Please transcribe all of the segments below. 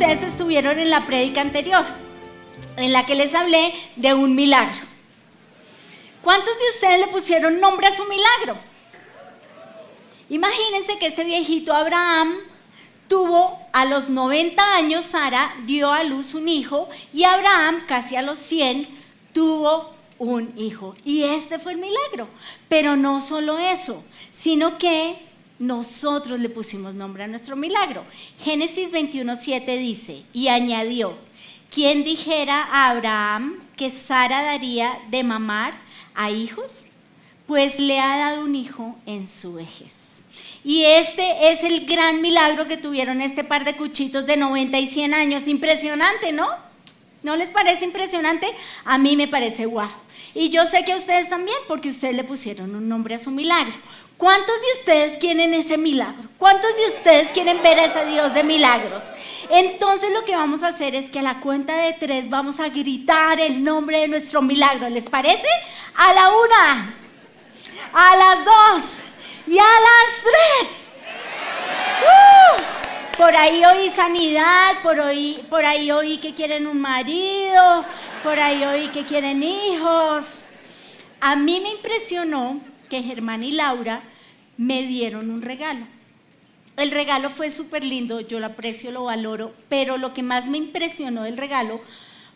ustedes estuvieron en la prédica anterior, en la que les hablé de un milagro. ¿Cuántos de ustedes le pusieron nombre a su milagro? Imagínense que este viejito Abraham tuvo a los 90 años, Sara dio a luz un hijo y Abraham casi a los 100 tuvo un hijo. Y este fue el milagro. Pero no solo eso, sino que nosotros le pusimos nombre a nuestro milagro. Génesis 21.7 dice, y añadió, ¿quién dijera a Abraham que Sara daría de mamar a hijos? Pues le ha dado un hijo en su vejez. Y este es el gran milagro que tuvieron este par de cuchitos de 90 y 100 años. Impresionante, ¿no? ¿No les parece impresionante? A mí me parece guau. Y yo sé que a ustedes también, porque ustedes le pusieron un nombre a su milagro. ¿Cuántos de ustedes quieren ese milagro? ¿Cuántos de ustedes quieren ver a ese Dios de milagros? Entonces lo que vamos a hacer es que a la cuenta de tres vamos a gritar el nombre de nuestro milagro. ¿Les parece? A la una, a las dos y a las tres. ¡Uh! Por ahí oí sanidad, por, por ahí oí que quieren un marido, por ahí oí que quieren hijos. A mí me impresionó que Germán y Laura me dieron un regalo. El regalo fue súper lindo, yo lo aprecio, lo valoro, pero lo que más me impresionó del regalo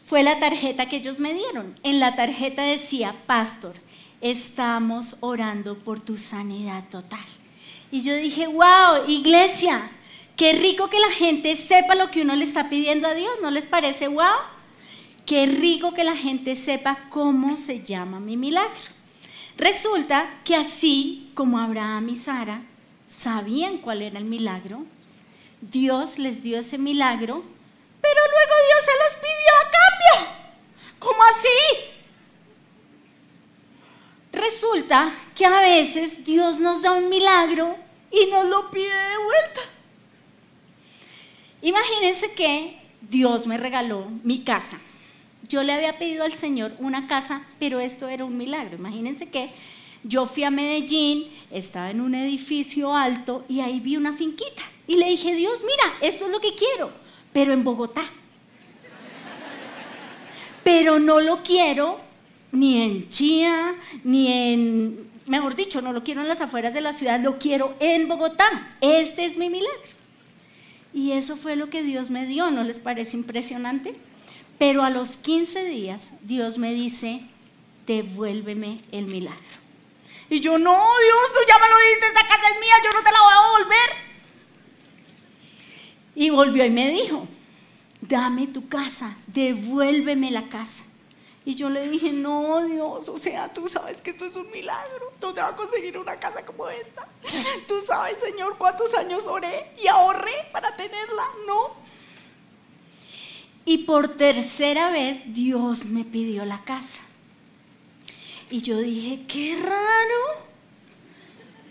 fue la tarjeta que ellos me dieron. En la tarjeta decía, Pastor, estamos orando por tu sanidad total. Y yo dije, wow, iglesia, qué rico que la gente sepa lo que uno le está pidiendo a Dios, ¿no les parece wow? Qué rico que la gente sepa cómo se llama mi milagro. Resulta que así como Abraham y Sara sabían cuál era el milagro, Dios les dio ese milagro, pero luego Dios se los pidió a cambio. ¿Cómo así? Resulta que a veces Dios nos da un milagro y nos lo pide de vuelta. Imagínense que Dios me regaló mi casa. Yo le había pedido al Señor una casa, pero esto era un milagro. Imagínense que yo fui a Medellín, estaba en un edificio alto y ahí vi una finquita. Y le dije, Dios, mira, esto es lo que quiero, pero en Bogotá. Pero no lo quiero ni en Chía, ni en, mejor dicho, no lo quiero en las afueras de la ciudad, lo quiero en Bogotá. Este es mi milagro. Y eso fue lo que Dios me dio, ¿no les parece impresionante? Pero a los 15 días Dios me dice, devuélveme el milagro. Y yo, no, Dios, tú ya me lo diste, esta casa es mía, yo no te la voy a devolver. Y volvió y me dijo, dame tu casa, devuélveme la casa. Y yo le dije, no, Dios, o sea, tú sabes que esto es un milagro. ¿Dónde va a conseguir una casa como esta? Tú sabes, Señor, cuántos años oré y ahorré para tenerla. No. Y por tercera vez Dios me pidió la casa. Y yo dije, qué raro.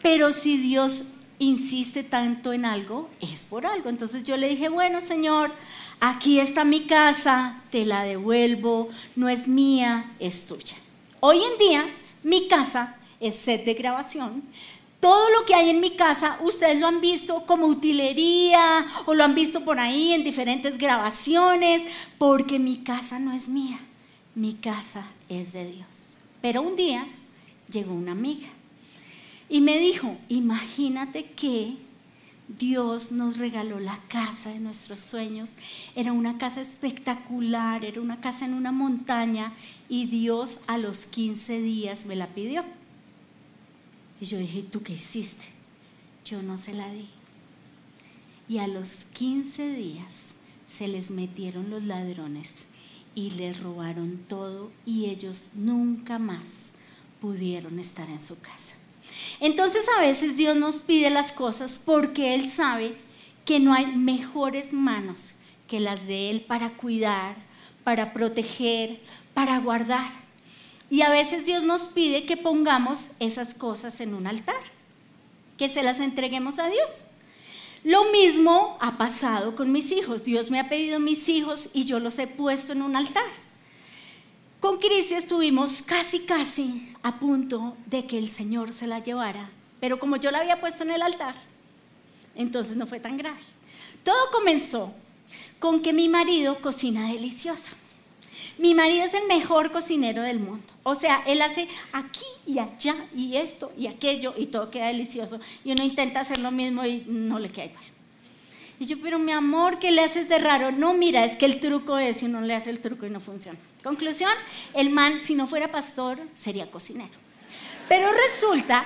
Pero si Dios insiste tanto en algo, es por algo. Entonces yo le dije, bueno, Señor, aquí está mi casa, te la devuelvo, no es mía, es tuya. Hoy en día, mi casa es set de grabación. Todo lo que hay en mi casa, ustedes lo han visto como utilería o lo han visto por ahí en diferentes grabaciones, porque mi casa no es mía, mi casa es de Dios. Pero un día llegó una amiga y me dijo, imagínate que Dios nos regaló la casa de nuestros sueños. Era una casa espectacular, era una casa en una montaña y Dios a los 15 días me la pidió. Y yo dije, ¿tú qué hiciste? Yo no se la di. Y a los 15 días se les metieron los ladrones y les robaron todo y ellos nunca más pudieron estar en su casa. Entonces a veces Dios nos pide las cosas porque Él sabe que no hay mejores manos que las de Él para cuidar, para proteger, para guardar. Y a veces Dios nos pide que pongamos esas cosas en un altar, que se las entreguemos a Dios. Lo mismo ha pasado con mis hijos. Dios me ha pedido mis hijos y yo los he puesto en un altar. Con Cristi estuvimos casi, casi a punto de que el Señor se la llevara, pero como yo la había puesto en el altar, entonces no fue tan grave. Todo comenzó con que mi marido cocina delicioso. Mi marido es el mejor cocinero del mundo. O sea, él hace aquí y allá y esto y aquello y todo queda delicioso. Y uno intenta hacer lo mismo y no le queda igual. Y yo, pero mi amor, ¿qué le haces de raro? No, mira, es que el truco es si uno le hace el truco y no funciona. Conclusión, el man, si no fuera pastor, sería cocinero. Pero resulta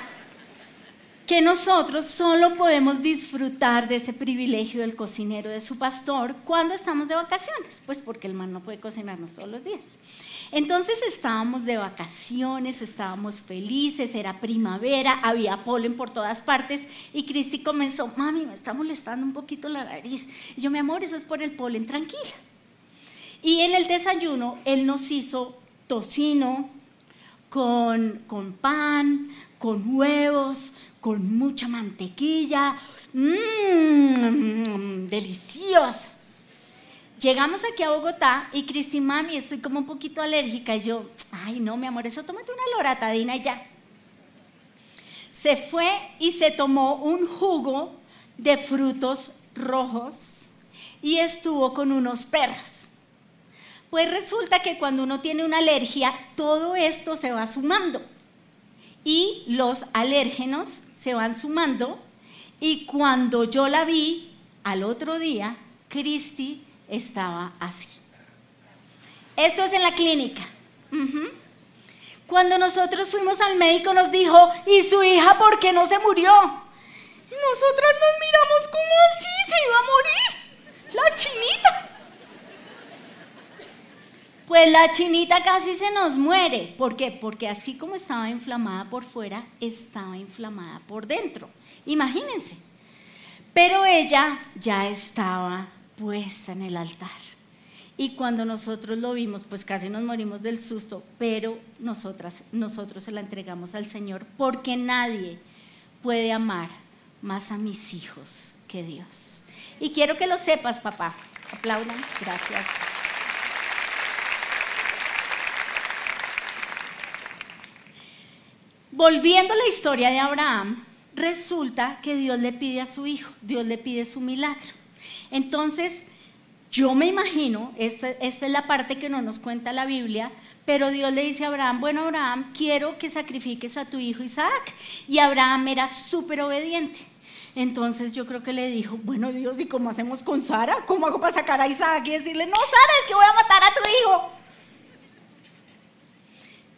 que nosotros solo podemos disfrutar de ese privilegio del cocinero, de su pastor, cuando estamos de vacaciones, pues porque el man no puede cocinarnos todos los días. Entonces estábamos de vacaciones, estábamos felices, era primavera, había polen por todas partes y Cristi comenzó, mami, me está molestando un poquito la nariz. Yo, mi amor, eso es por el polen, tranquila. Y en el desayuno él nos hizo tocino con, con pan, con huevos, con mucha mantequilla. Mmm, delicioso. Llegamos aquí a Bogotá y Cristi, mami, estoy como un poquito alérgica. Y yo, ay, no, mi amor, eso tómate una loratadina y ya. Se fue y se tomó un jugo de frutos rojos y estuvo con unos perros. Pues resulta que cuando uno tiene una alergia, todo esto se va sumando. Y los alérgenos se van sumando y cuando yo la vi al otro día, Cristi estaba así. Esto es en la clínica. Cuando nosotros fuimos al médico nos dijo, ¿y su hija por qué no se murió? Nosotras nos miramos como así, se iba a morir. La chinita. Pues la chinita casi se nos muere. ¿Por qué? Porque así como estaba inflamada por fuera, estaba inflamada por dentro. Imagínense. Pero ella ya estaba puesta en el altar. Y cuando nosotros lo vimos, pues casi nos morimos del susto, pero nosotras, nosotros se la entregamos al Señor porque nadie puede amar más a mis hijos que Dios. Y quiero que lo sepas, papá. Aplaudan. Gracias. Volviendo a la historia de Abraham, resulta que Dios le pide a su hijo, Dios le pide su milagro. Entonces, yo me imagino, esta, es la parte que no nos cuenta la Biblia, pero Dios le dice a Abraham, bueno Abraham, quiero que sacrifiques a tu hijo Isaac. Y Abraham era súper obediente. Entonces yo creo que le dijo, bueno Dios, ¿y cómo hacemos con Sara? ¿Cómo hago para sacar a Isaac y decirle, no Sara, es que voy a matar a tu hijo?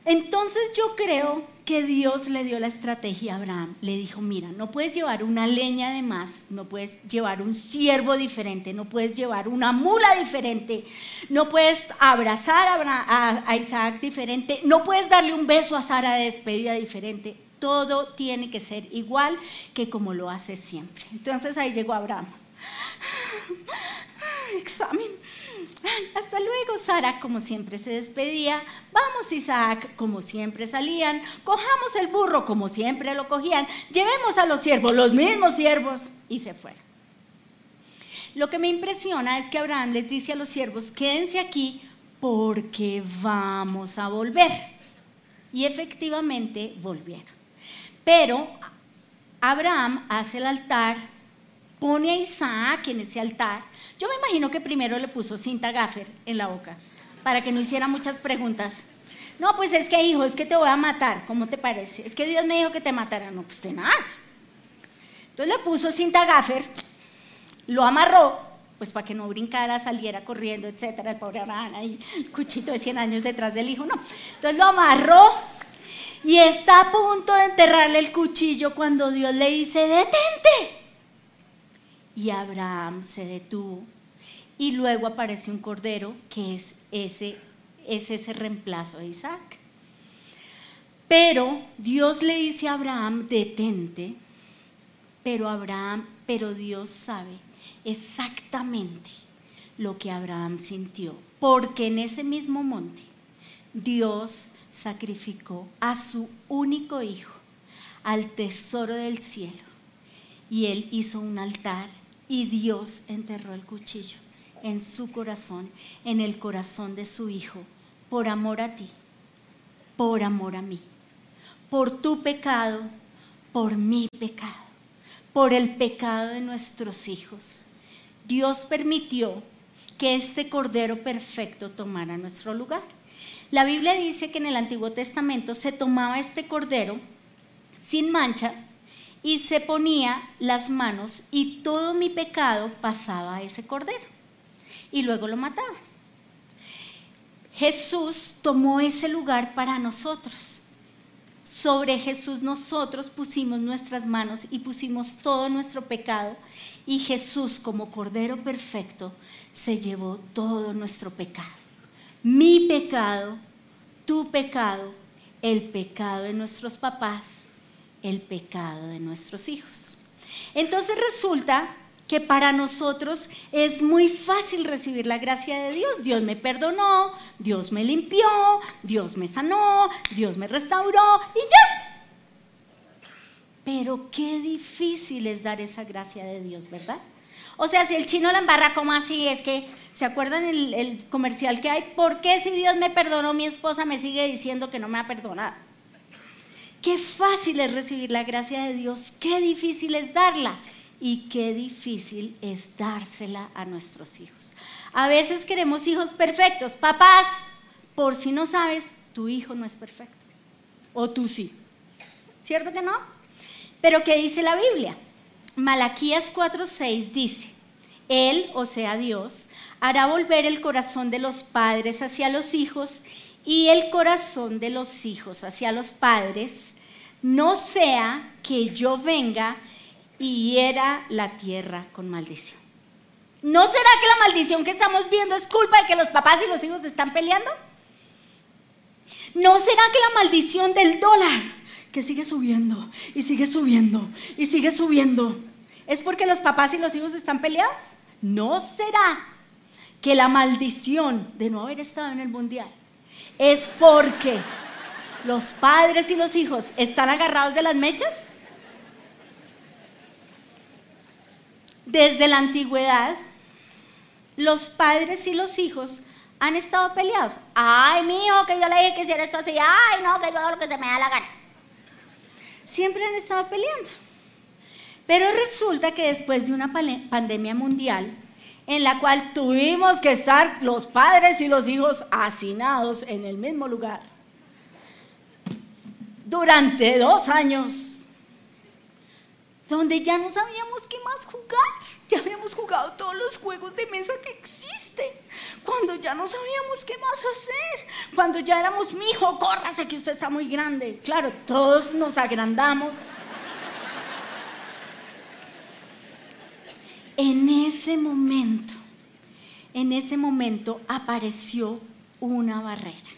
Entonces yo creo que Dios le dio la estrategia a Abraham. Le dijo, mira, no puedes llevar una leña de más, no puedes llevar un siervo diferente, no puedes llevar una mula diferente, no puedes abrazar a, Isaac diferente, no puedes darle un beso a Sara de despedida diferente. Todo tiene que ser igual que como lo hace siempre. Entonces ahí llegó Abraham. Examen hasta luego, Sara, como siempre se despedía. Vamos, Isaac, como siempre salían. Cojamos el burro, como siempre lo cogían. Llevemos a los siervos, los mismos siervos. Y se fueron. Lo que me impresiona es que Abraham les dice a los siervos, quédense aquí porque vamos a volver. Y efectivamente volvieron. Pero Abraham hace el altar, pone a Isaac en ese altar yo me imagino que primero le puso cinta gaffer en la boca para que no hiciera muchas preguntas. No, pues es que hijo, es que te voy a matar, ¿cómo te parece? Es que Dios me dijo que te matara. No, pues tenaz. Entonces le puso cinta gaffer, lo amarró, pues para que no brincara, saliera corriendo, etcétera, el pobre Abraham ahí, el cuchito de 100 años detrás del hijo, no. Entonces lo amarró y está a punto de enterrarle el cuchillo cuando Dios le dice, detente. Y Abraham se detuvo. Y luego aparece un cordero que es ese, es ese reemplazo de Isaac. Pero Dios le dice a Abraham, detente. Pero Abraham, pero Dios sabe exactamente lo que Abraham sintió. Porque en ese mismo monte Dios sacrificó a su único hijo, al tesoro del cielo. Y él hizo un altar y Dios enterró el cuchillo en su corazón, en el corazón de su hijo, por amor a ti, por amor a mí, por tu pecado, por mi pecado, por el pecado de nuestros hijos. Dios permitió que este Cordero perfecto tomara nuestro lugar. La Biblia dice que en el Antiguo Testamento se tomaba este Cordero sin mancha y se ponía las manos y todo mi pecado pasaba a ese Cordero y luego lo mataba. Jesús tomó ese lugar para nosotros. Sobre Jesús nosotros pusimos nuestras manos y pusimos todo nuestro pecado y Jesús como Cordero perfecto se llevó todo nuestro pecado. Mi pecado, tu pecado, el pecado de nuestros papás, el pecado de nuestros hijos. Entonces resulta que para nosotros es muy fácil recibir la gracia de Dios. Dios me perdonó, Dios me limpió, Dios me sanó, Dios me restauró y ya. Pero qué difícil es dar esa gracia de Dios, ¿verdad? O sea, si el chino la embarra, ¿cómo así? Es que, ¿se acuerdan el, el comercial que hay? ¿Por qué si Dios me perdonó, mi esposa me sigue diciendo que no me ha perdonado? Qué fácil es recibir la gracia de Dios, qué difícil es darla y qué difícil es dársela a nuestros hijos. A veces queremos hijos perfectos. Papás, por si no sabes, tu hijo no es perfecto. O tú sí. ¿Cierto que no? Pero ¿qué dice la Biblia? Malaquías 4:6 dice, Él, o sea Dios, hará volver el corazón de los padres hacia los hijos y el corazón de los hijos hacia los padres, no sea que yo venga y hiera la tierra con maldición. ¿No será que la maldición que estamos viendo es culpa de que los papás y los hijos están peleando? ¿No será que la maldición del dólar, que sigue subiendo y sigue subiendo y sigue subiendo, es porque los papás y los hijos están peleados? ¿No será que la maldición de no haber estado en el mundial es porque los padres y los hijos están agarrados de las mechas? Desde la antigüedad, los padres y los hijos han estado peleados. Ay, hijo, que yo le dije que hiciera esto así. Ay, no, que yo hago lo que se me da la gana. Siempre han estado peleando. Pero resulta que después de una pandemia mundial, en la cual tuvimos que estar los padres y los hijos hacinados en el mismo lugar, durante dos años, donde ya no sabíamos qué más jugar. Ya habíamos jugado todos los juegos de mesa que existen. Cuando ya no sabíamos qué más hacer. Cuando ya éramos, mi hijo, córrase que usted está muy grande. Claro, todos nos agrandamos. En ese momento, en ese momento apareció una barrera.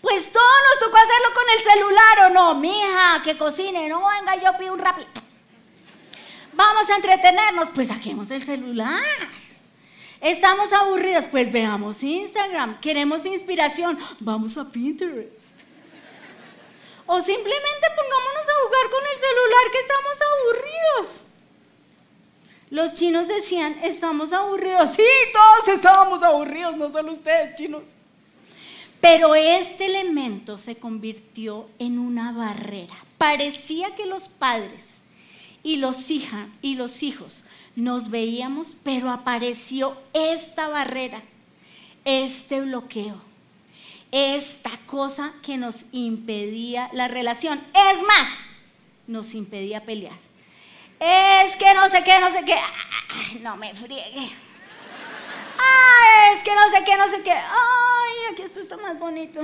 Pues todo nos tocó hacerlo con el celular o no, mija, que cocine, no venga, yo pido un rápido Vamos a entretenernos, pues saquemos el celular. Estamos aburridos, pues veamos Instagram. Queremos inspiración, vamos a Pinterest. O simplemente pongámonos a jugar con el celular que estamos aburridos. Los chinos decían, estamos aburridos. Sí, todos estábamos aburridos, no solo ustedes, chinos. Pero este elemento se convirtió en una barrera. Parecía que los padres y los, hija, y los hijos nos veíamos, pero apareció esta barrera, este bloqueo, esta cosa que nos impedía la relación. Es más, nos impedía pelear. Es que no sé qué, no sé qué. no me friegue. Ay, es que no sé qué, no sé qué. Ay, aquí esto está más bonito.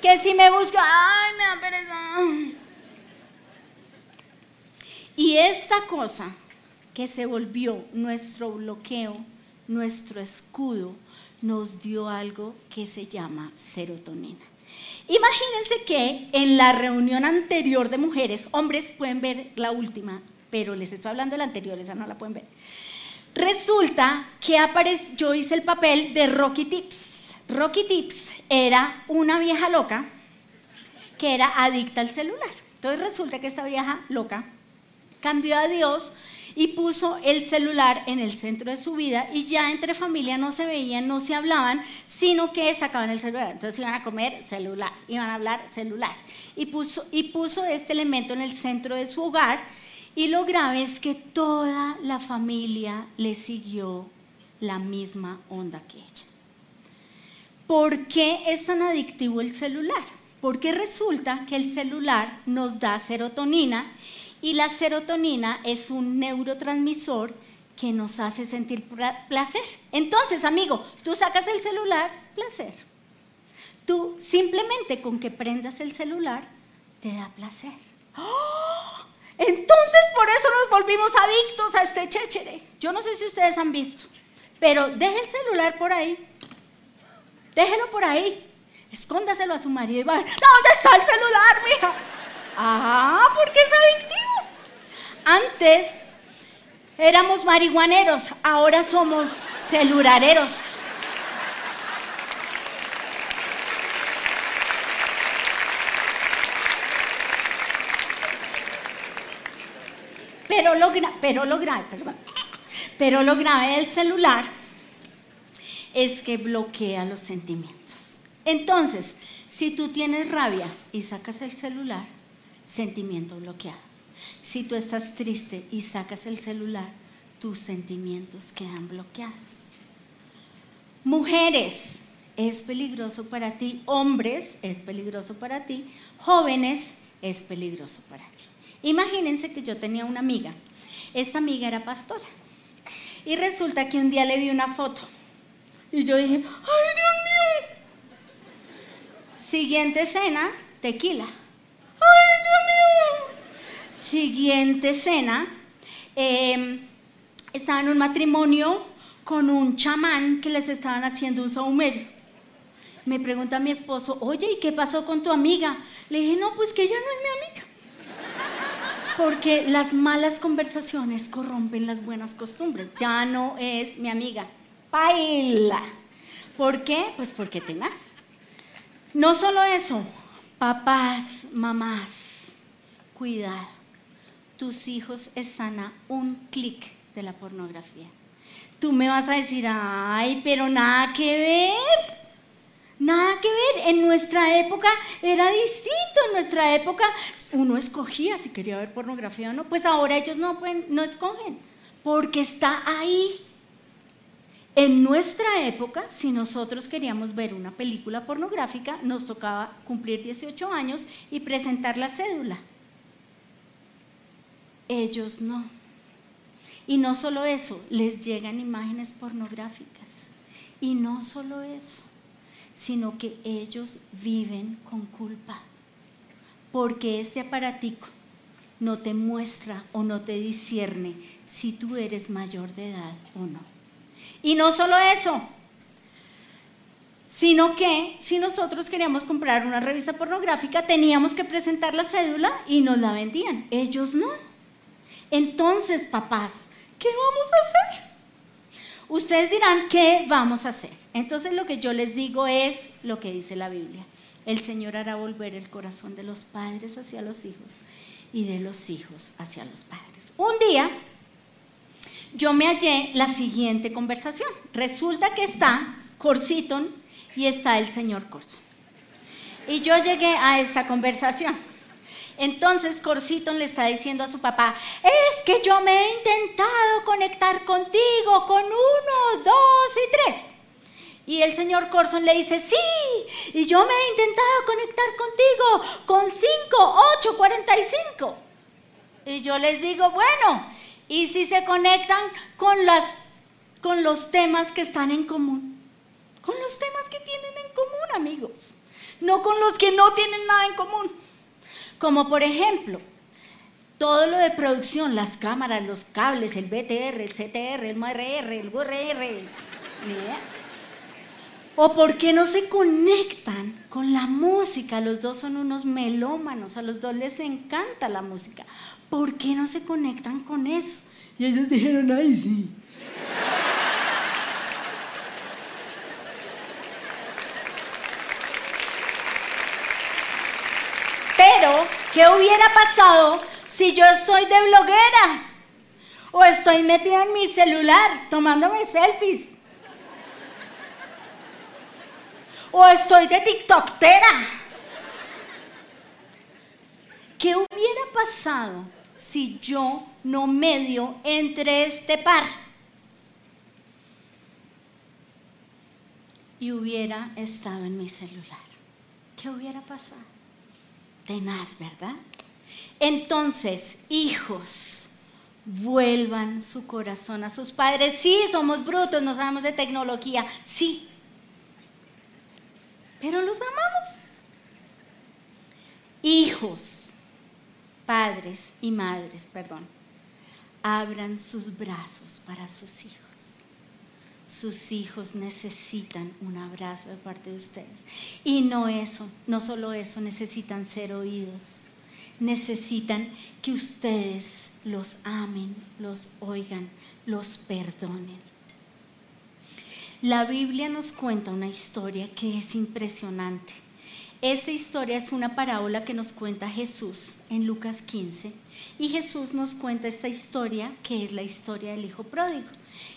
Que si me busca, ay, me da pereza. Y esta cosa que se volvió nuestro bloqueo, nuestro escudo, nos dio algo que se llama serotonina. Imagínense que en la reunión anterior de mujeres, hombres pueden ver la última, pero les estoy hablando de la anterior, esa no la pueden ver. Resulta que yo hice el papel de Rocky Tips. Rocky Tips era una vieja loca que era adicta al celular. Entonces resulta que esta vieja loca cambió a Dios y puso el celular en el centro de su vida y ya entre familia no se veían, no se hablaban, sino que sacaban el celular. Entonces iban a comer celular, iban a hablar celular. Y puso, y puso este elemento en el centro de su hogar y lo grave es que toda la familia le siguió la misma onda que ella. ¿Por qué es tan adictivo el celular? Porque resulta que el celular nos da serotonina y la serotonina es un neurotransmisor que nos hace sentir placer. Entonces, amigo, tú sacas el celular, placer. Tú simplemente con que prendas el celular, te da placer. ¡Oh! Entonces por eso nos volvimos adictos a este chéchere. Yo no sé si ustedes han visto, pero deje el celular por ahí. Déjelo por ahí. Escóndaselo a su marido y va. ¿Dónde está el celular, mija? Ah, porque es adictivo. Antes éramos marihuaneros, ahora somos celulareros. Pero lo, pero perdón. Pero grave del celular es que bloquea los sentimientos. Entonces, si tú tienes rabia y sacas el celular, sentimiento bloqueado. Si tú estás triste y sacas el celular, tus sentimientos quedan bloqueados. Mujeres, es peligroso para ti. Hombres, es peligroso para ti. Jóvenes, es peligroso para ti. Imagínense que yo tenía una amiga. Esta amiga era pastora. Y resulta que un día le vi una foto. Y yo dije, ¡ay, Dios mío! Siguiente escena, tequila. ¡Ay, Dios mío! Siguiente escena, em, estaba en un matrimonio con un chamán que les estaban haciendo un saumerio. Me pregunta mi esposo, oye, ¿y qué pasó con tu amiga? Le dije, no, pues que ella no es mi amiga. Porque las malas conversaciones corrompen las buenas costumbres. Ya no es mi amiga. Baila. ¿Por qué? Pues porque tengas. No solo eso, papás, mamás, cuidado. Tus hijos están a un clic de la pornografía. Tú me vas a decir, ay, pero nada que ver. Nada que ver, en nuestra época era distinto, en nuestra época uno escogía si quería ver pornografía o no, pues ahora ellos no, pueden, no escogen, porque está ahí. En nuestra época, si nosotros queríamos ver una película pornográfica, nos tocaba cumplir 18 años y presentar la cédula. Ellos no. Y no solo eso, les llegan imágenes pornográficas. Y no solo eso sino que ellos viven con culpa. Porque este aparatico no te muestra o no te discierne si tú eres mayor de edad o no. Y no solo eso, sino que si nosotros queríamos comprar una revista pornográfica, teníamos que presentar la cédula y nos la vendían. Ellos no. Entonces, papás, ¿qué vamos a hacer? Ustedes dirán, ¿qué vamos a hacer? Entonces lo que yo les digo es lo que dice la Biblia. El Señor hará volver el corazón de los padres hacia los hijos y de los hijos hacia los padres. Un día yo me hallé la siguiente conversación. Resulta que está Corsiton y está el señor Corson. Y yo llegué a esta conversación. Entonces Corsiton le está diciendo a su papá, es que yo me he intentado conectar contigo con uno, dos y tres. Y el señor Corson le dice, sí, y yo me he intentado conectar contigo con cinco, ocho, cuarenta y cinco. Y yo les digo, bueno, ¿y si se conectan con, las, con los temas que están en común? Con los temas que tienen en común, amigos. No con los que no tienen nada en común. Como por ejemplo, todo lo de producción, las cámaras, los cables, el BTR, el CTR, el MRR, el URR. ¿O por qué no se conectan con la música? Los dos son unos melómanos, a los dos les encanta la música. ¿Por qué no se conectan con eso? Y ellos dijeron, ay, sí. Pero, ¿qué hubiera pasado si yo estoy de bloguera? O estoy metida en mi celular tomándome selfies. O estoy de TikToktera. ¿Qué hubiera pasado si yo no medio entre este par? y hubiera estado en mi celular? ¿Qué hubiera pasado? Tenaz, ¿verdad? Entonces, hijos, vuelvan su corazón a sus padres. Sí, somos brutos, no sabemos de tecnología, sí. Pero los amamos. Hijos, padres y madres, perdón, abran sus brazos para sus hijos. Sus hijos necesitan un abrazo de parte de ustedes. Y no eso, no solo eso, necesitan ser oídos. Necesitan que ustedes los amen, los oigan, los perdonen. La Biblia nos cuenta una historia que es impresionante. Esta historia es una parábola que nos cuenta Jesús en Lucas 15 y Jesús nos cuenta esta historia que es la historia del hijo pródigo.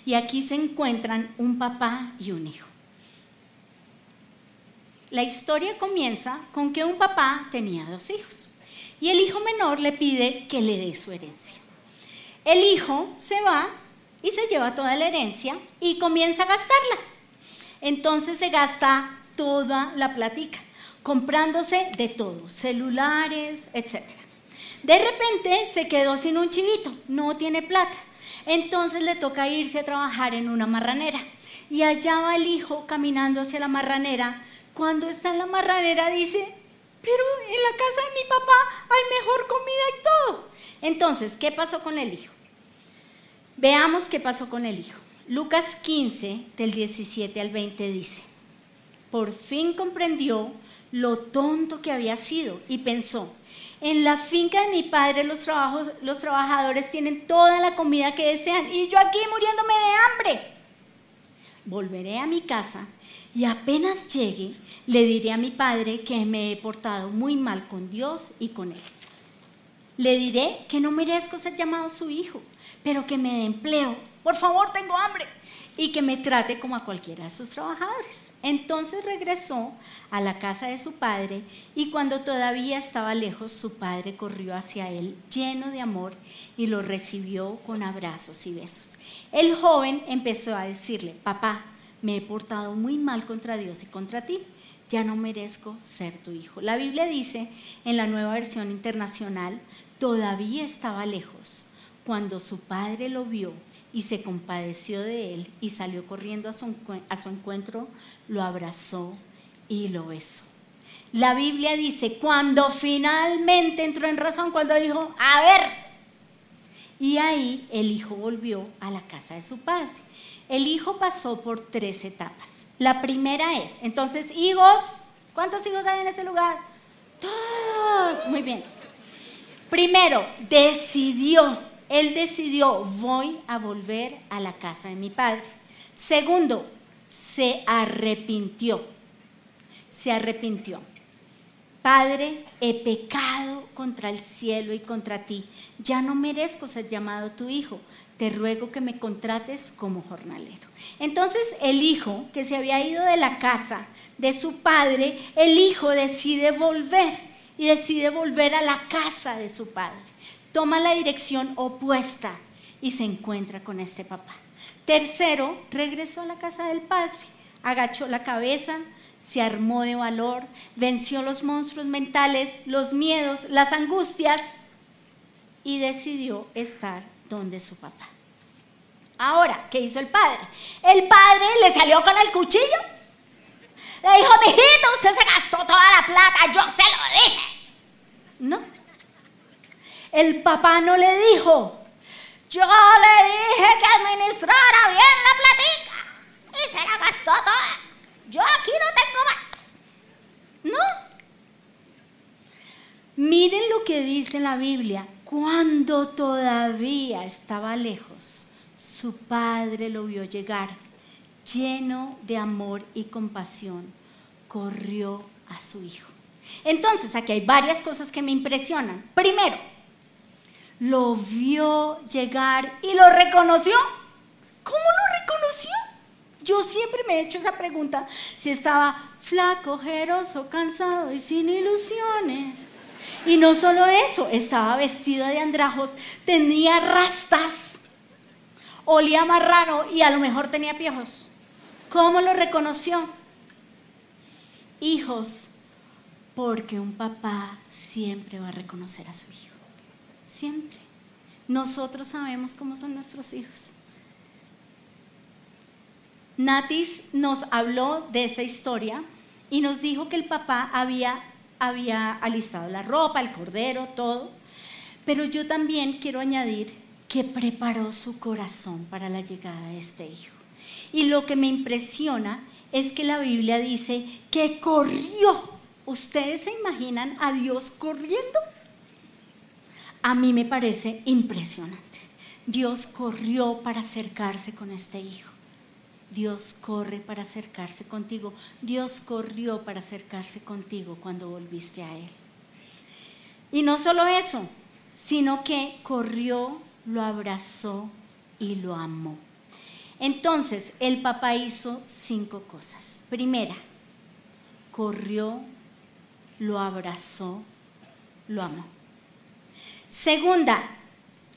Y aquí se encuentran un papá y un hijo. La historia comienza con que un papá tenía dos hijos y el hijo menor le pide que le dé su herencia. El hijo se va y se lleva toda la herencia y comienza a gastarla. Entonces se gasta toda la platica comprándose de todo, celulares, etc. De repente se quedó sin un chivito, no tiene plata. Entonces le toca irse a trabajar en una marranera. Y allá va el hijo caminando hacia la marranera. Cuando está en la marranera dice, pero en la casa de mi papá hay mejor comida y todo. Entonces, ¿qué pasó con el hijo? Veamos qué pasó con el hijo. Lucas 15, del 17 al 20 dice, por fin comprendió lo tonto que había sido y pensó, en la finca de mi padre los, los trabajadores tienen toda la comida que desean y yo aquí muriéndome de hambre. Volveré a mi casa y apenas llegue le diré a mi padre que me he portado muy mal con Dios y con él. Le diré que no merezco ser llamado su hijo, pero que me dé empleo. Por favor, tengo hambre. Y que me trate como a cualquiera de sus trabajadores. Entonces regresó a la casa de su padre y cuando todavía estaba lejos, su padre corrió hacia él lleno de amor y lo recibió con abrazos y besos. El joven empezó a decirle, papá, me he portado muy mal contra Dios y contra ti, ya no merezco ser tu hijo. La Biblia dice en la nueva versión internacional, todavía estaba lejos cuando su padre lo vio y se compadeció de él y salió corriendo a su, a su encuentro lo abrazó y lo besó. La Biblia dice, cuando finalmente entró en razón, cuando dijo, a ver, y ahí el hijo volvió a la casa de su padre. El hijo pasó por tres etapas. La primera es, entonces, hijos, ¿cuántos hijos hay en este lugar? Todos, muy bien. Primero, decidió, él decidió, voy a volver a la casa de mi padre. Segundo, se arrepintió. Se arrepintió. Padre, he pecado contra el cielo y contra ti. Ya no merezco ser llamado tu hijo. Te ruego que me contrates como jornalero. Entonces el hijo, que se había ido de la casa de su padre, el hijo decide volver y decide volver a la casa de su padre. Toma la dirección opuesta y se encuentra con este papá. Tercero, regresó a la casa del padre, agachó la cabeza, se armó de valor, venció los monstruos mentales, los miedos, las angustias y decidió estar donde su papá. Ahora, ¿qué hizo el padre? El padre le salió con el cuchillo. Le dijo, mijito, usted se gastó toda la plata, yo se lo dije. No. El papá no le dijo, yo le dije que administrara bien la platica y se la gastó toda. Yo aquí no tengo más. No. Miren lo que dice la Biblia. Cuando todavía estaba lejos, su padre lo vio llegar, lleno de amor y compasión, corrió a su hijo. Entonces, aquí hay varias cosas que me impresionan. Primero, lo vio llegar y lo reconoció. ¿Cómo lo reconoció? Yo siempre me he hecho esa pregunta, si estaba flaco, ojeroso, cansado y sin ilusiones. Y no solo eso, estaba vestido de andrajos, tenía rastas, olía marrano y a lo mejor tenía piojos. ¿Cómo lo reconoció? Hijos, porque un papá siempre va a reconocer a su hijo. Siempre. Nosotros sabemos cómo son nuestros hijos. Natis nos habló de esta historia y nos dijo que el papá había, había alistado la ropa, el cordero, todo. Pero yo también quiero añadir que preparó su corazón para la llegada de este hijo. Y lo que me impresiona es que la Biblia dice que corrió. ¿Ustedes se imaginan a Dios corriendo? A mí me parece impresionante. Dios corrió para acercarse con este hijo. Dios corre para acercarse contigo. Dios corrió para acercarse contigo cuando volviste a Él. Y no solo eso, sino que corrió, lo abrazó y lo amó. Entonces, el papá hizo cinco cosas. Primera, corrió, lo abrazó, lo amó. Segunda,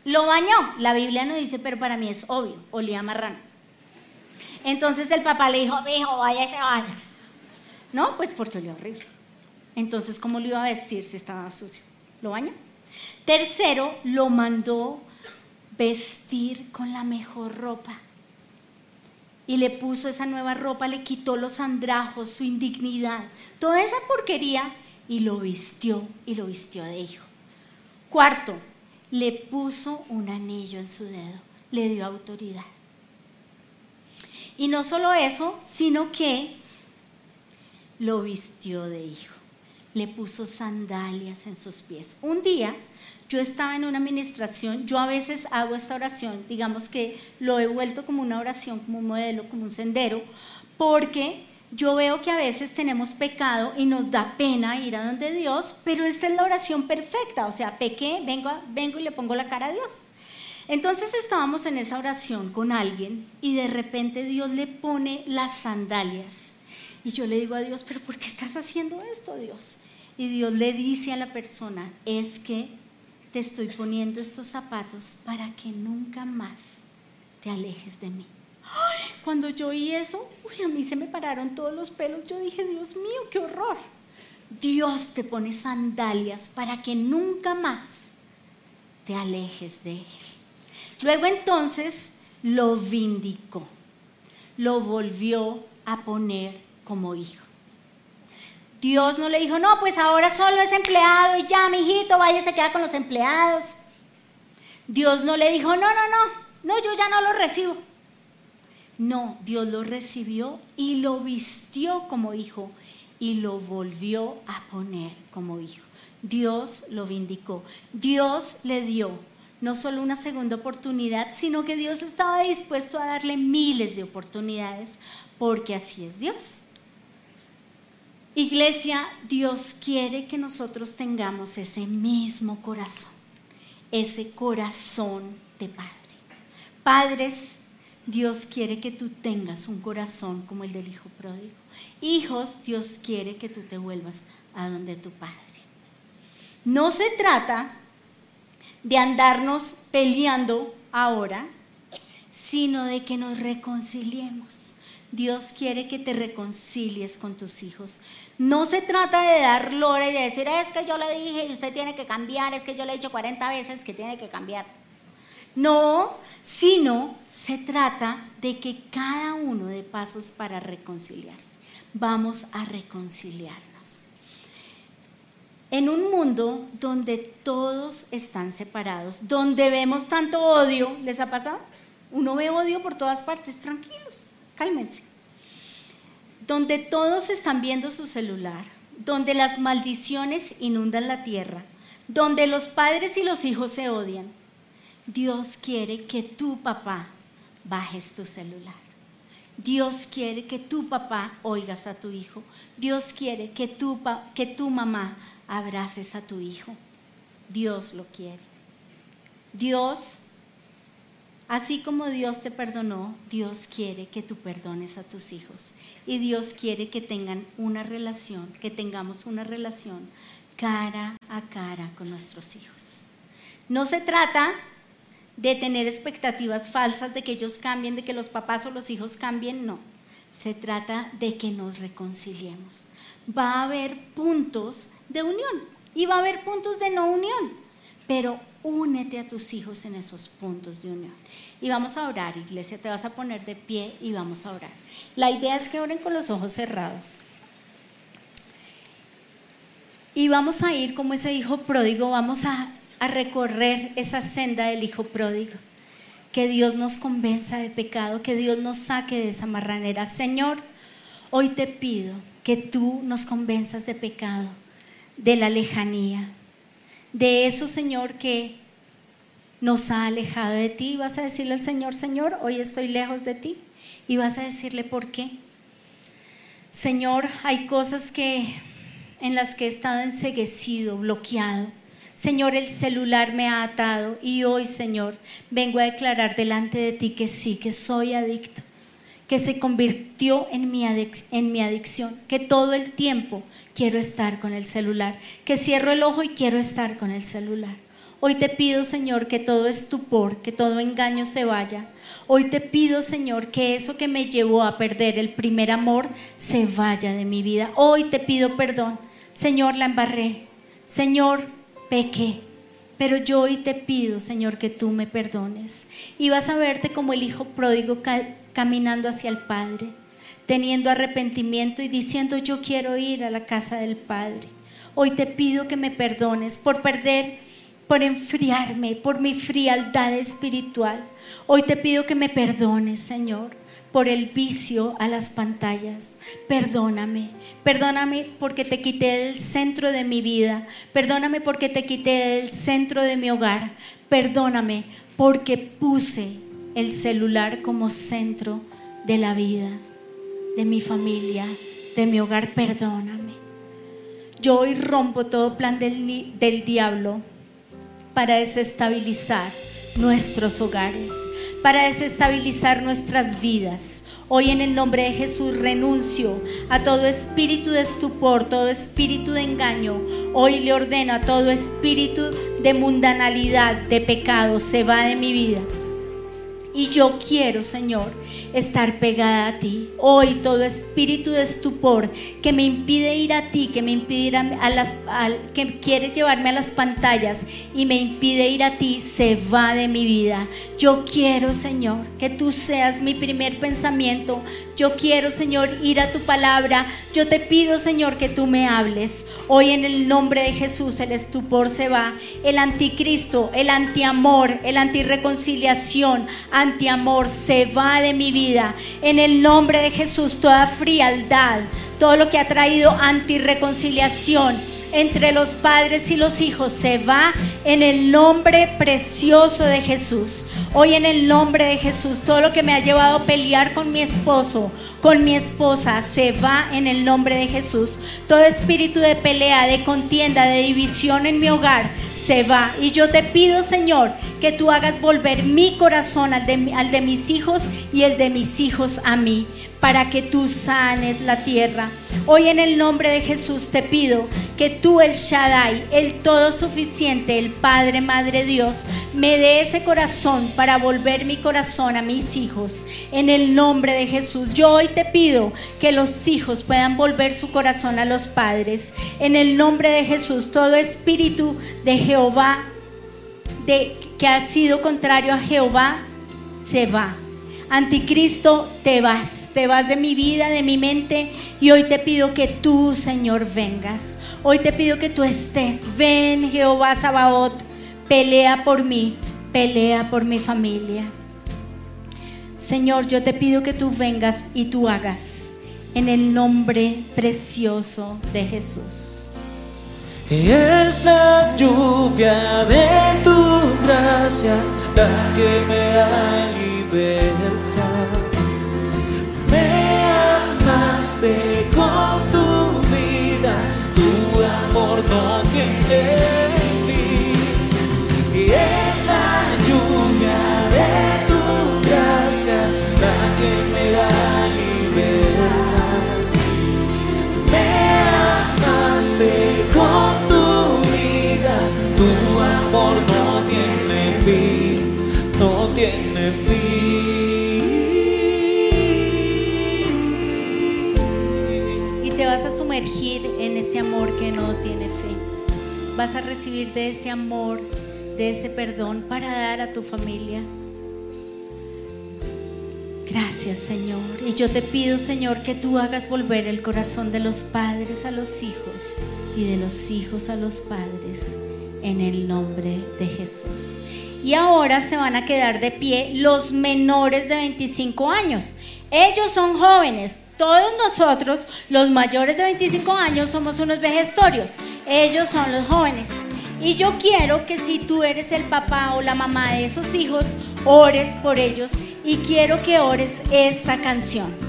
lo bañó. La Biblia no dice, pero para mí es obvio, olía marrano. Entonces el papá le dijo, hijo, vaya y se. No, pues porque olía horrible. Entonces, ¿cómo lo iba a vestir si estaba sucio? ¿Lo bañó? Tercero, lo mandó vestir con la mejor ropa. Y le puso esa nueva ropa, le quitó los andrajos, su indignidad, toda esa porquería y lo vistió y lo vistió de hijo. Cuarto, le puso un anillo en su dedo, le dio autoridad. Y no solo eso, sino que lo vistió de hijo. Le puso sandalias en sus pies. Un día yo estaba en una administración, yo a veces hago esta oración, digamos que lo he vuelto como una oración, como un modelo, como un sendero, porque yo veo que a veces tenemos pecado y nos da pena ir a donde Dios, pero esta es la oración perfecta, o sea, pequé, vengo, vengo y le pongo la cara a Dios. Entonces estábamos en esa oración con alguien y de repente Dios le pone las sandalias. Y yo le digo a Dios, pero ¿por qué estás haciendo esto, Dios? Y Dios le dice a la persona, es que te estoy poniendo estos zapatos para que nunca más te alejes de mí. Cuando yo oí eso, uy, a mí se me pararon todos los pelos. Yo dije, Dios mío, qué horror. Dios te pone sandalias para que nunca más te alejes de Él. Luego entonces lo vindicó, lo volvió a poner como hijo. Dios no le dijo, no, pues ahora solo es empleado y ya, mi hijito, vaya, se queda con los empleados. Dios no le dijo, no, no, no, no, yo ya no lo recibo. No, Dios lo recibió y lo vistió como hijo y lo volvió a poner como hijo. Dios lo vindicó. Dios le dio no solo una segunda oportunidad, sino que Dios estaba dispuesto a darle miles de oportunidades, porque así es Dios. Iglesia, Dios quiere que nosotros tengamos ese mismo corazón, ese corazón de Padre. Padres, Dios quiere que tú tengas un corazón como el del Hijo pródigo. Hijos, Dios quiere que tú te vuelvas a donde tu Padre. No se trata de andarnos peleando ahora, sino de que nos reconciliemos. Dios quiere que te reconcilies con tus hijos. No se trata de dar lora y de decir, es que yo le dije y usted tiene que cambiar, es que yo le he dicho 40 veces que tiene que cambiar. No, sino se trata de que cada uno de pasos para reconciliarse. Vamos a reconciliar en un mundo donde todos están separados, donde vemos tanto odio, ¿les ha pasado? Uno ve odio por todas partes, tranquilos, cálmense. Donde todos están viendo su celular, donde las maldiciones inundan la tierra, donde los padres y los hijos se odian. Dios quiere que tu papá bajes tu celular. Dios quiere que tu papá oigas a tu hijo. Dios quiere que tu, que tu mamá abraces a tu hijo. Dios lo quiere. Dios, así como Dios te perdonó, Dios quiere que tú perdones a tus hijos. Y Dios quiere que tengan una relación, que tengamos una relación cara a cara con nuestros hijos. No se trata de tener expectativas falsas de que ellos cambien, de que los papás o los hijos cambien, no. Se trata de que nos reconciliemos. Va a haber puntos de unión y va a haber puntos de no unión, pero únete a tus hijos en esos puntos de unión. Y vamos a orar, iglesia, te vas a poner de pie y vamos a orar. La idea es que oren con los ojos cerrados. Y vamos a ir como ese hijo pródigo, vamos a, a recorrer esa senda del hijo pródigo. Que Dios nos convenza de pecado, que Dios nos saque de esa marranera. Señor, hoy te pido que tú nos convenzas de pecado, de la lejanía, de eso, Señor, que nos ha alejado de ti. Vas a decirle al Señor, Señor, hoy estoy lejos de ti. Y vas a decirle por qué. Señor, hay cosas que en las que he estado enseguecido, bloqueado. Señor, el celular me ha atado y hoy, Señor, vengo a declarar delante de ti que sí, que soy adicto, que se convirtió en mi, adicción, que todo el tiempo quiero estar con el celular, que cierro el ojo y quiero estar con el celular. Hoy te pido, Señor, que todo estupor, que todo engaño se vaya. Hoy te pido, Señor, que eso que me llevó a perder el primer amor se vaya de mi vida. Hoy te pido perdón. Señor, la embarré. Señor, pequé. Pero yo hoy te pido, Señor, que tú me perdones. Y vas a verte como el hijo pródigo caminando hacia el Padre, teniendo arrepentimiento y diciendo, yo quiero ir a la casa del Padre. Hoy te pido que me perdones por perder por enfriarme, por mi frialdad espiritual. Hoy te pido que me perdones, Señor, por el vicio a las pantallas. Perdóname, perdóname porque te quité del centro de mi vida. Perdóname porque te quité del centro de mi hogar. Perdóname porque puse el celular como centro de la vida, de mi familia, de mi hogar. Perdóname. Yo hoy rompo todo plan del, del diablo para desestabilizar nuestros hogares, para desestabilizar nuestras vidas. Hoy en el nombre de Jesús renuncio a todo espíritu de estupor, todo espíritu de engaño. Hoy le ordeno a todo espíritu de mundanalidad, de pecado, se va de mi vida. Y yo quiero, Señor, estar pegada a ti. Hoy todo espíritu de estupor que me impide ir a ti, que me impide a, las, que quiere llevarme a las pantallas y me impide ir a ti, se va de mi vida. Yo quiero, Señor, que tú seas mi primer pensamiento. Yo quiero, Señor, ir a tu palabra. Yo te pido, Señor, que tú me hables. Hoy en el nombre de Jesús el estupor se va. El anticristo, el antiamor, el antireconciliación, antiamor se va de mi vida en el nombre de Jesús, toda frialdad, todo lo que ha traído antirreconciliación entre los padres y los hijos se va en el nombre precioso de Jesús. Hoy en el nombre de Jesús, todo lo que me ha llevado a pelear con mi esposo, con mi esposa, se va en el nombre de Jesús. Todo espíritu de pelea, de contienda, de división en mi hogar, se va. Y yo te pido, Señor, que tú hagas volver mi corazón al de, al de mis hijos y el de mis hijos a mí, para que tú sanes la tierra. Hoy en el nombre de Jesús te pido que tú, el Shaddai, el todo suficiente, el Padre, Madre Dios, me dé ese corazón para volver mi corazón a mis hijos. En el nombre de Jesús, yo hoy te pido que los hijos puedan volver su corazón a los padres. En el nombre de Jesús, todo espíritu de Jehová de, que ha sido contrario a Jehová se va. Anticristo, te vas, te vas de mi vida, de mi mente, y hoy te pido que tú, Señor, vengas. Hoy te pido que tú estés. Ven, Jehová Sabaoth, pelea por mí, pelea por mi familia. Señor, yo te pido que tú vengas y tú hagas en el nombre precioso de Jesús. Es la lluvia de tu gracia la que me da libertad. Me amaste con tu vida, tu amor no tiene fin. Y es amor que no tiene fin. Vas a recibir de ese amor, de ese perdón para dar a tu familia. Gracias Señor. Y yo te pido Señor que tú hagas volver el corazón de los padres a los hijos y de los hijos a los padres en el nombre de Jesús. Y ahora se van a quedar de pie los menores de 25 años. Ellos son jóvenes. Todos nosotros, los mayores de 25 años, somos unos vejestorios. Ellos son los jóvenes. Y yo quiero que si tú eres el papá o la mamá de esos hijos, ores por ellos y quiero que ores esta canción.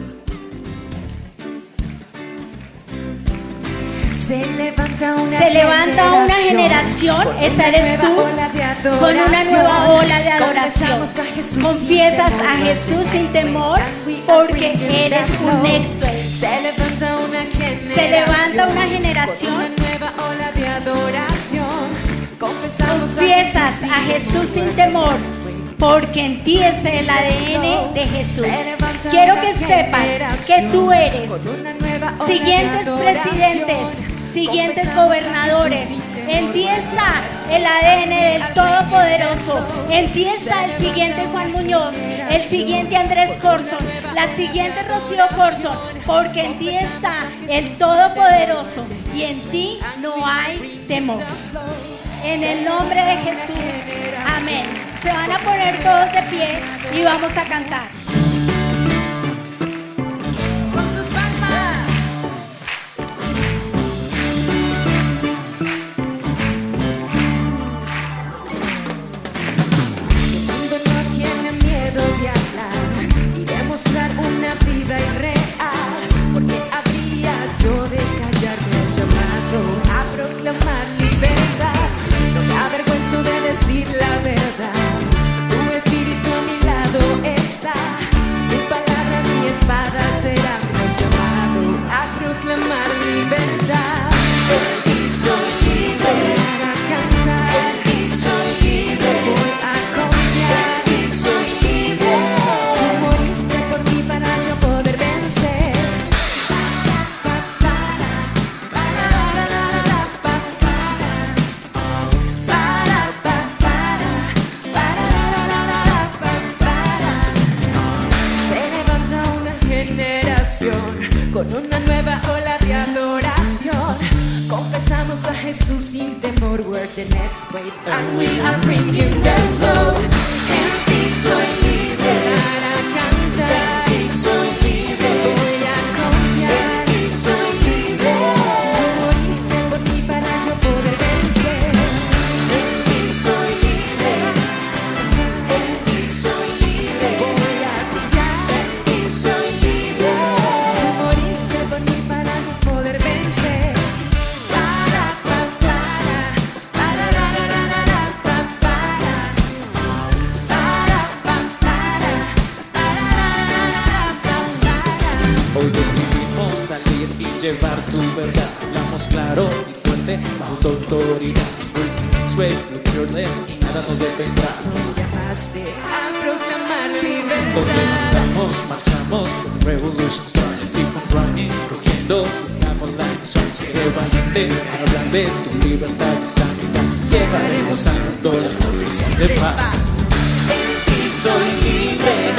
Se levanta una, Se levanta una generación, esa eres tú, con una nueva ola de adoración. Confiesas a Jesús sin temor porque eres un next Se levanta una generación, Se levanta una generación con una nueva ola de adoración. Confiesas a Jesús sin temor. porque en ti es el ADN de Jesús. Quiero que sepas que tú eres siguientes presidentes, siguientes gobernadores. En ti está el ADN del Todopoderoso. En ti está el siguiente Juan Muñoz, el siguiente Andrés Corson, la siguiente Rocío Corson, porque en ti está el Todopoderoso y en ti no hay temor. En el nombre de Jesús. Amén. Se van a poner todos de pie y vamos a cantar. decirle llevar tu verdad. Hablamos claro y fuerte bajo tu autoridad. Sweet, fearless y nada nos detendrá. Nos llamaste a proclamar libertad. Nos levantamos, marchamos, revolution starts. Y running, rugiendo, por la acción. Seré valiente, hablan de tu libertad y sanidad. Llevaremos santo las noticias de paz. En soy libre.